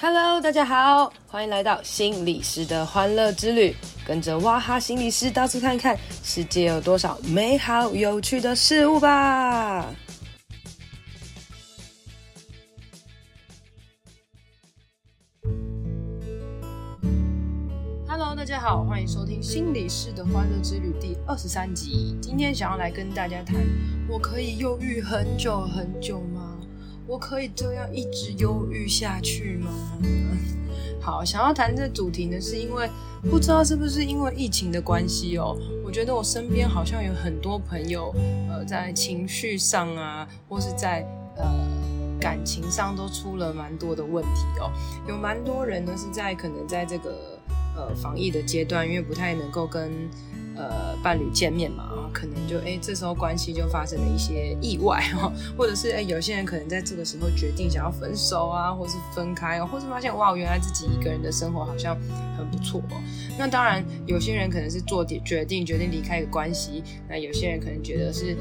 Hello，大家好，欢迎来到心理师的欢乐之旅，跟着哇哈心理师到处看看，世界有多少美好有趣的事物吧。Hello，大家好，欢迎收听心理师的欢乐之旅第二十三集。今天想要来跟大家谈，我可以忧郁很久很久吗？我可以这样一直忧郁下去吗？好，想要谈这主题呢，是因为不知道是不是因为疫情的关系哦。我觉得我身边好像有很多朋友，呃，在情绪上啊，或是在呃感情上都出了蛮多的问题哦。有蛮多人呢是在可能在这个呃防疫的阶段，因为不太能够跟。呃，伴侣见面嘛，可能就哎，这时候关系就发生了一些意外哈，或者是哎，有些人可能在这个时候决定想要分手啊，或是分开哦，或是发现哇，原来自己一个人的生活好像很不错哦。那当然，有些人可能是做决定，决定离开一个关系，那有些人可能觉得是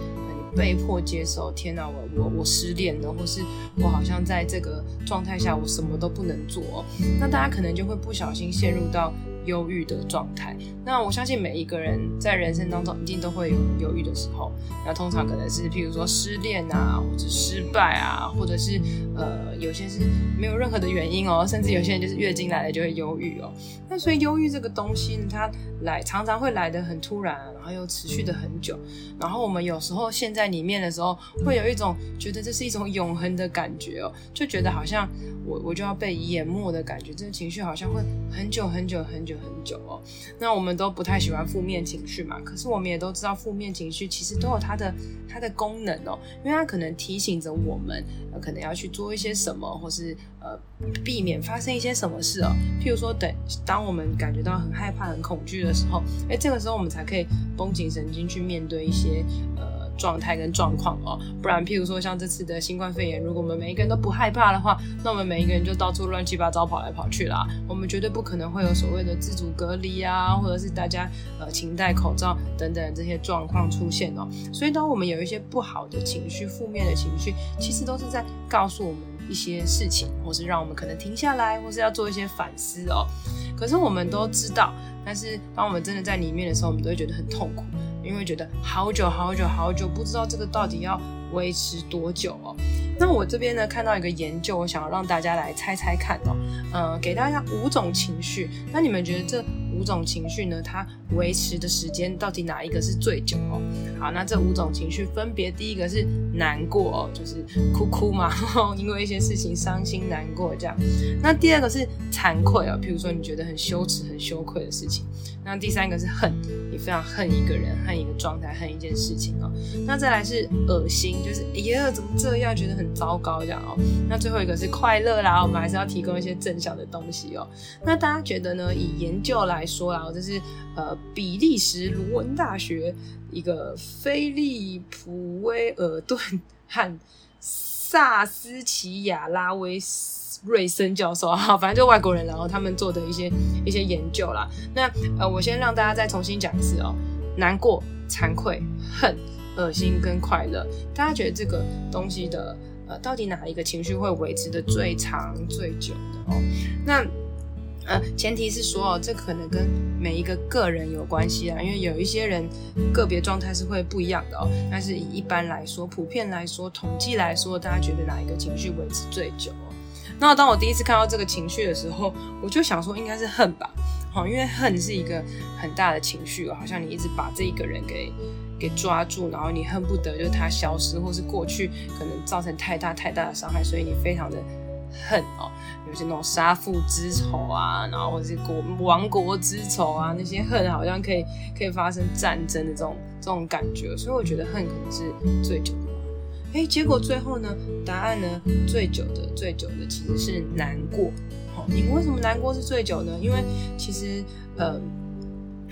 被迫接受，天哪，我我我失恋了，或是我好像在这个状态下我什么都不能做，那大家可能就会不小心陷入到。忧郁的状态，那我相信每一个人在人生当中一定都会有忧郁的时候。那通常可能是譬如说失恋啊，或者失败啊，或者是呃有些是没有任何的原因哦，甚至有些人就是月经来了就会忧郁哦。那所以忧郁这个东西呢，它来常常会来得很突然，然后又持续的很久。然后我们有时候陷在里面的时候，会有一种觉得这是一种永恒的感觉哦，就觉得好像我我就要被淹没的感觉，这个情绪好像会很久很久很久。很久哦，那我们都不太喜欢负面情绪嘛，可是我们也都知道负面情绪其实都有它的它的功能哦，因为它可能提醒着我们，可能要去做一些什么，或是呃避免发生一些什么事哦。譬如说，等当我们感觉到很害怕、很恐惧的时候，诶，这个时候我们才可以绷紧神经去面对一些呃。状态跟状况哦，不然，譬如说像这次的新冠肺炎，如果我们每一个人都不害怕的话，那我们每一个人就到处乱七八糟跑来跑去啦。我们绝对不可能会有所谓的自主隔离啊，或者是大家呃勤戴口罩等等这些状况出现哦。所以，当我们有一些不好的情绪、负面的情绪，其实都是在告诉我们一些事情，或是让我们可能停下来，或是要做一些反思哦。可是我们都知道，但是当我们真的在里面的时候，我们都会觉得很痛苦。因为觉得好久好久好久，不知道这个到底要维持多久哦。那我这边呢，看到一个研究，我想要让大家来猜猜看哦。呃，给大家五种情绪，那你们觉得这五种情绪呢，它维持的时间到底哪一个是最久哦？好，那这五种情绪分别，第一个是难过哦，就是哭哭嘛，因为一些事情伤心难过这样。那第二个是惭愧哦，譬如说你觉得很羞耻、很羞愧的事情。那第三个是恨，你非常恨一个人、恨一个状态、恨一件事情哦。那再来是恶心，就是哎呀怎么这样，觉得很糟糕这样哦。那最后一个是快乐啦，我们还是要提供一些正向的东西哦。那大家觉得呢？以研究来说啦，这是呃比利时罗文大学一个菲利普威尔顿和萨斯奇亚拉威。瑞森教授哈，反正就外国人，然后他们做的一些一些研究啦。那呃，我先让大家再重新讲一次哦：难过、惭愧、恨、恶心跟快乐。大家觉得这个东西的呃，到底哪一个情绪会维持的最长最久的哦？那呃，前提是说哦，这可能跟每一个个人有关系啊，因为有一些人个别状态是会不一样的哦。但是以一般来说，普遍来说，统计来说，大家觉得哪一个情绪维持最久？那当我第一次看到这个情绪的时候，我就想说应该是恨吧，好，因为恨是一个很大的情绪，好像你一直把这一个人给给抓住，然后你恨不得就是他消失，或是过去可能造成太大太大的伤害，所以你非常的恨哦，有些那种杀父之仇啊，然后或是国亡国之仇啊，那些恨好像可以可以发生战争的这种这种感觉，所以我觉得恨可能是最久的。哎，结果最后呢，答案呢，最久的最久的其实是难过。好，你为什么难过是最久呢？因为其实呃，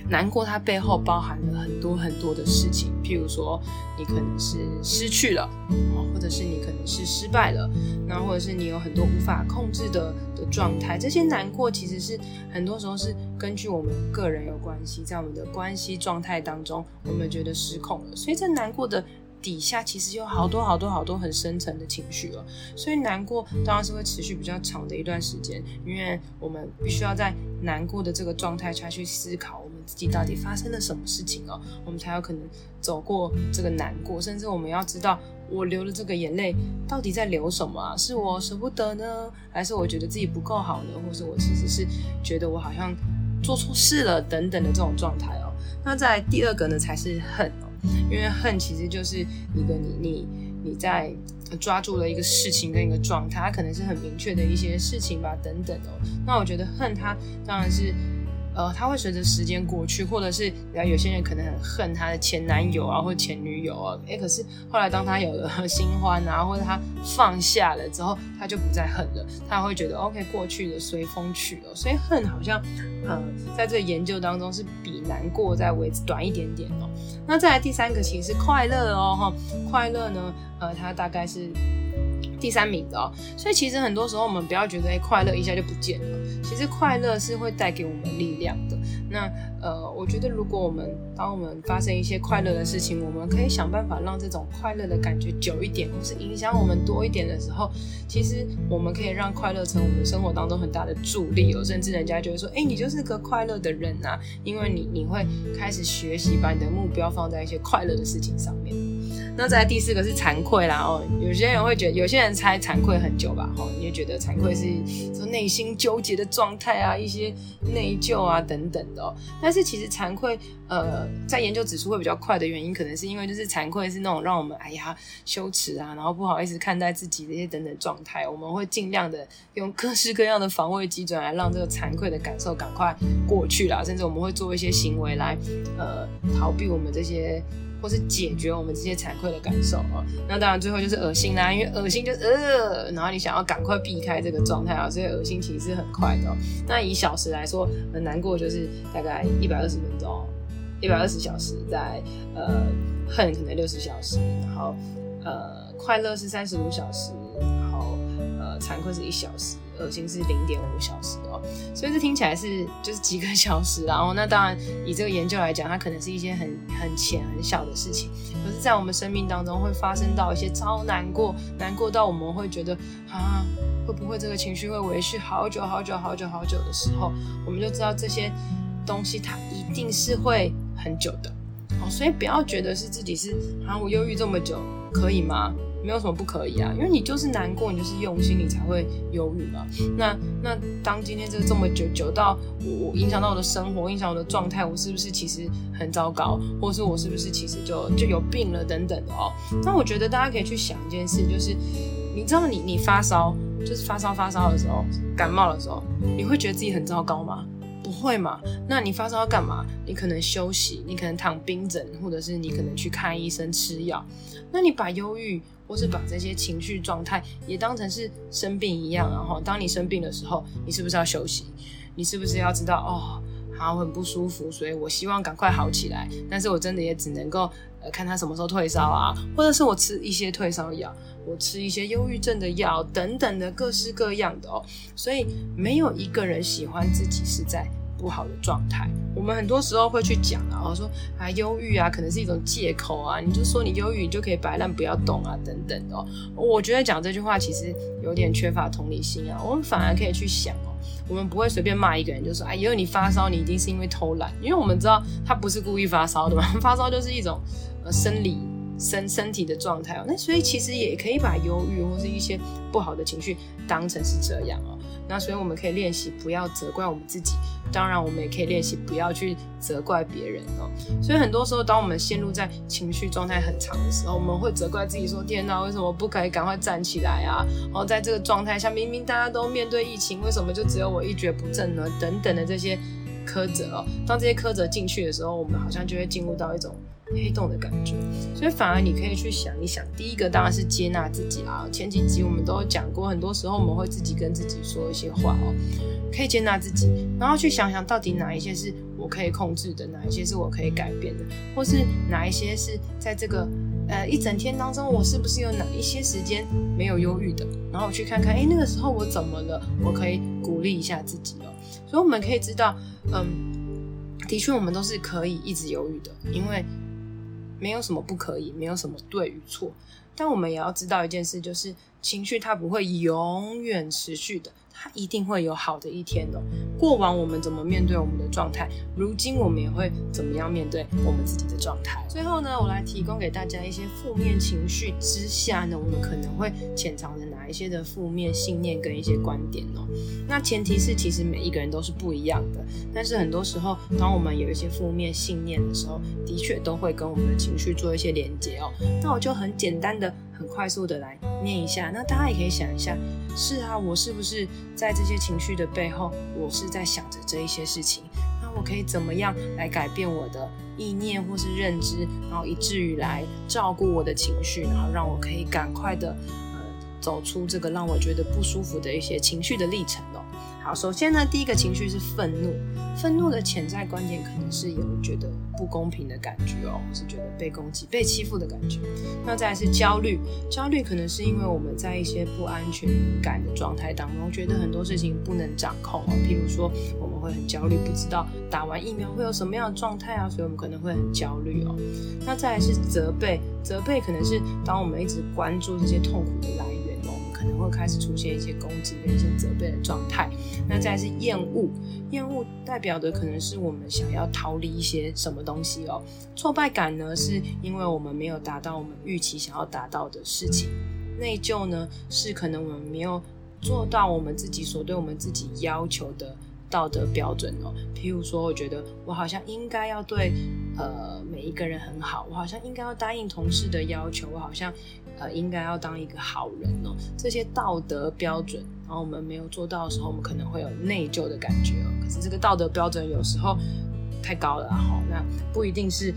难过它背后包含了很多很多的事情，譬如说你可能是失去了，或者是你可能是失败了，那或者是你有很多无法控制的的状态。这些难过其实是很多时候是根据我们个人有关系，在我们的关系状态当中，我们觉得失控了，所以这难过的。底下其实有好多好多好多很深层的情绪了。所以难过当然是会持续比较长的一段时间，因为我们必须要在难过的这个状态下去思考自己到底发生了什么事情哦，我们才有可能走过这个难过，甚至我们要知道我流的这个眼泪到底在流什么啊？是我舍不得呢，还是我觉得自己不够好呢？或是我其实是觉得我好像做错事了等等的这种状态哦。那在第二个呢，才是恨哦，因为恨其实就是一个你你你在抓住了一个事情跟一个状态，它可能是很明确的一些事情吧，等等哦。那我觉得恨它当然是。呃，他会随着时间过去，或者是有些人可能很恨他的前男友啊，或前女友啊，诶，可是后来当他有了 新欢啊，或者他放下了之后，他就不再恨了，他会觉得 OK，过去的随风去了。所以恨好像，呃，在这个研究当中是比难过在维持短一点点哦。那再来第三个其实是快乐哦，哈，快乐呢，呃，它大概是。第三名的哦，所以其实很多时候我们不要觉得哎，快乐一下就不见了，其实快乐是会带给我们力量的。那呃，我觉得如果我们当我们发生一些快乐的事情，我们可以想办法让这种快乐的感觉久一点，或是影响我们多一点的时候，其实我们可以让快乐成我们生活当中很大的助力哦。甚至人家就会说，哎，你就是个快乐的人呐，因为你你会开始学习把你的目标放在一些快乐的事情上面。那再第四个是惭愧啦哦，有些人会觉得，有些人猜惭愧很久吧，哦，你也觉得惭愧是说内心纠结的状态啊，一些内疚啊等等的。但是其实惭愧，呃，在研究指数会比较快的原因，可能是因为就是惭愧是那种让我们哎呀羞耻啊，然后不好意思看待自己的一些等等状态，我们会尽量的用各式各样的防卫机转来让这个惭愧的感受赶快过去啦，甚至我们会做一些行为来呃逃避我们这些。或是解决我们这些惭愧的感受啊，那当然最后就是恶心啦，因为恶心就是呃，然后你想要赶快避开这个状态啊，所以恶心其实是很快的喔。那以小时来说，很难过就是大概一百二十分钟，一百二十小时，在呃恨可能六十小时，然后呃快乐是三十五小时，然后呃惭愧是一小时。恶心是零点五小时哦，所以这听起来是就是几个小时，然 后那当然以这个研究来讲，它可能是一些很很浅很小的事情，可是，在我们生命当中会发生到一些超难过，难过到我们会觉得啊，会不会这个情绪会维续好久好久好久好久的时候，我们就知道这些东西它一定是会很久的。哦，所以不要觉得是自己是啊，我忧郁这么久可以吗？没有什么不可以啊，因为你就是难过，你就是用心，你才会忧郁嘛。那那当今天这个这么久久到我影响到我的生活，影响我的状态，我是不是其实很糟糕，或者是我是不是其实就就有病了等等的哦。那我觉得大家可以去想一件事，就是你知道你你发烧，就是发烧发烧的时候，感冒的时候，你会觉得自己很糟糕吗？不会嘛？那你发烧要干嘛？你可能休息，你可能躺冰枕，或者是你可能去看医生吃药。那你把忧郁或是把这些情绪状态也当成是生病一样，然后当你生病的时候，你是不是要休息？你是不是要知道哦，好，很不舒服，所以我希望赶快好起来。但是我真的也只能够呃看他什么时候退烧啊，或者是我吃一些退烧药，我吃一些忧郁症的药等等的各式各样的哦。所以没有一个人喜欢自己是在不好的状态，我们很多时候会去讲啊，然后说啊，忧郁啊，可能是一种借口啊，你就说你忧郁，你就可以摆烂不要动啊，等等的哦。我觉得讲这句话其实有点缺乏同理心啊，我们反而可以去想哦，我们不会随便骂一个人，就说哎，因为你发烧，你一定是因为偷懒，因为我们知道他不是故意发烧的嘛，发烧就是一种呃生理身身体的状态哦。那所以其实也可以把忧郁或是一些不好的情绪当成是这样哦。那所以我们可以练习不要责怪我们自己，当然我们也可以练习不要去责怪别人哦。所以很多时候，当我们陷入在情绪状态很长的时候，我们会责怪自己说：“天哪，为什么不可以赶快站起来啊？”然后在这个状态下，明明大家都面对疫情，为什么就只有我一蹶不振呢？等等的这些苛责哦。当这些苛责进去的时候，我们好像就会进入到一种。黑洞的感觉，所以反而你可以去想一想，第一个当然是接纳自己啦。前几集我们都有讲过，很多时候我们会自己跟自己说一些话哦，可以接纳自己，然后去想想到底哪一些是我可以控制的，哪一些是我可以改变的，或是哪一些是在这个呃一整天当中，我是不是有哪一些时间没有忧郁的，然后我去看看，哎，那个时候我怎么了？我可以鼓励一下自己哦。所以我们可以知道，嗯，的确我们都是可以一直犹豫的，因为。没有什么不可以，没有什么对与错。但我们也要知道一件事，就是情绪它不会永远持续的。它一定会有好的一天的。过往我们怎么面对我们的状态，如今我们也会怎么样面对我们自己的状态。最后呢，我来提供给大家一些负面情绪之下呢，我们可能会潜藏着哪一些的负面信念跟一些观点哦。那前提是，其实每一个人都是不一样的。但是很多时候，当我们有一些负面信念的时候，的确都会跟我们的情绪做一些连接哦。那我就很简单的。很快速的来念一下，那大家也可以想一下，是啊，我是不是在这些情绪的背后，我是在想着这一些事情？那我可以怎么样来改变我的意念或是认知，然后以至于来照顾我的情绪，然后让我可以赶快的呃走出这个让我觉得不舒服的一些情绪的历程。好，首先呢，第一个情绪是愤怒。愤怒的潜在观点可能是有觉得不公平的感觉哦，是觉得被攻击、被欺负的感觉。那再来是焦虑，焦虑可能是因为我们在一些不安全感的状态当中，觉得很多事情不能掌控哦。譬如说，我们会很焦虑，不知道打完疫苗会有什么样的状态啊，所以我们可能会很焦虑哦。那再来是责备，责备可能是当我们一直关注这些痛苦的来。能会开始出现一些攻击跟一些责备的状态。那再是厌恶，厌恶代表的可能是我们想要逃离一些什么东西哦。挫败感呢，是因为我们没有达到我们预期想要达到的事情。内疚呢，是可能我们没有做到我们自己所对我们自己要求的道德标准哦。譬如说，我觉得我好像应该要对呃每一个人很好，我好像应该要答应同事的要求，我好像。呃，应该要当一个好人哦。这些道德标准，然后我们没有做到的时候，我们可能会有内疚的感觉哦。可是这个道德标准有时候太高了哈，那不一定是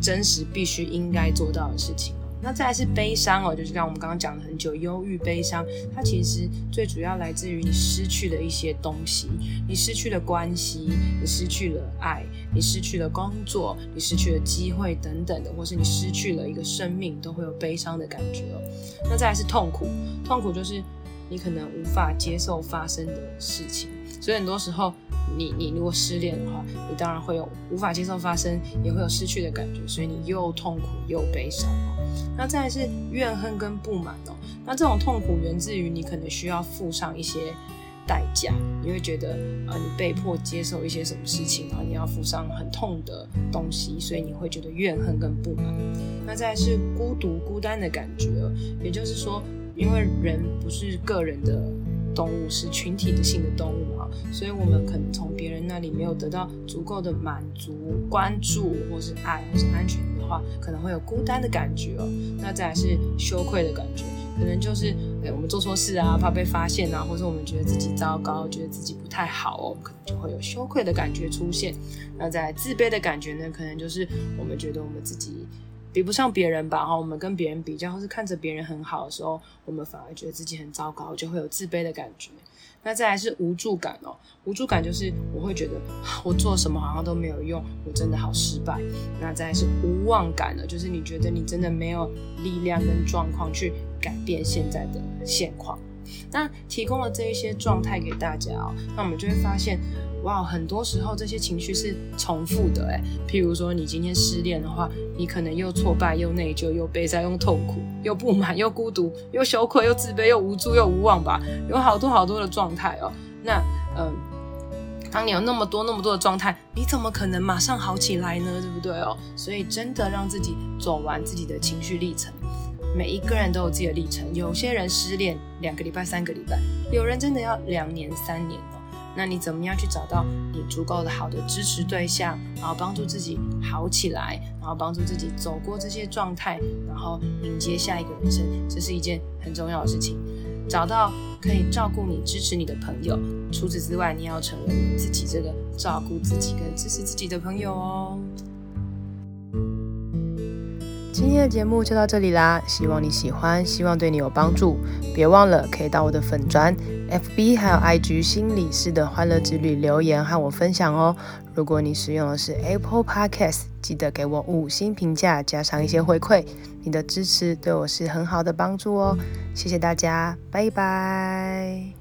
真实必须应该做到的事情。那再来是悲伤哦，就是像我们刚刚讲了很久，忧郁、悲伤，它其实最主要来自于你失去了一些东西，你失去了关系，你失去了爱，你失去了工作，你失去了机会等等的，或是你失去了一个生命，都会有悲伤的感觉哦。那再来是痛苦，痛苦就是你可能无法接受发生的事情，所以很多时候。你你如果失恋的话，你当然会有无法接受发生，也会有失去的感觉，所以你又痛苦又悲伤哦。那再来是怨恨跟不满哦。那这种痛苦源自于你可能需要付上一些代价，你会觉得呃你被迫接受一些什么事情，然后你要付上很痛的东西，所以你会觉得怨恨跟不满。那再来是孤独孤单的感觉，也就是说，因为人不是个人的。动物是群体的性的动物啊，所以我们可能从别人那里没有得到足够的满足、关注，或是爱，或是安全的话，可能会有孤单的感觉哦。那再来是羞愧的感觉，可能就是哎，我们做错事啊，怕被发现啊，或者我们觉得自己糟糕，觉得自己不太好哦，可能就会有羞愧的感觉出现。那再来自卑的感觉呢，可能就是我们觉得我们自己。比不上别人吧，哈，我们跟别人比较，或是看着别人很好的时候，我们反而觉得自己很糟糕，就会有自卑的感觉。那再来是无助感哦，无助感就是我会觉得我做什么好像都没有用，我真的好失败。那再来是无望感呢，就是你觉得你真的没有力量跟状况去改变现在的现况。那提供了这一些状态给大家哦，那我们就会发现。哇，很多时候这些情绪是重复的哎。譬如说，你今天失恋的话，你可能又挫败，又内疚，又悲伤，又痛苦，又不满，又孤独，又羞愧，又自卑，又无助，又无望吧？有好多好多的状态哦。那嗯，当你有那么多那么多的状态，你怎么可能马上好起来呢？对不对哦？所以真的让自己走完自己的情绪历程。每一个人都有自己的历程，有些人失恋两个礼拜、三个礼拜，有人真的要两年、三年哦。那你怎么样去找到你足够的好的支持对象，然后帮助自己好起来，然后帮助自己走过这些状态，然后迎接下一个人生，这是一件很重要的事情。找到可以照顾你、支持你的朋友，除此之外，你要成为自己这个照顾自己跟支持自己的朋友哦。今天的节目就到这里啦，希望你喜欢，希望对你有帮助。别忘了可以到我的粉专、FB 还有 IG 心理师的欢乐之旅留言和我分享哦。如果你使用的是 Apple Podcast，记得给我五星评价，加上一些回馈，你的支持对我是很好的帮助哦。谢谢大家，拜拜。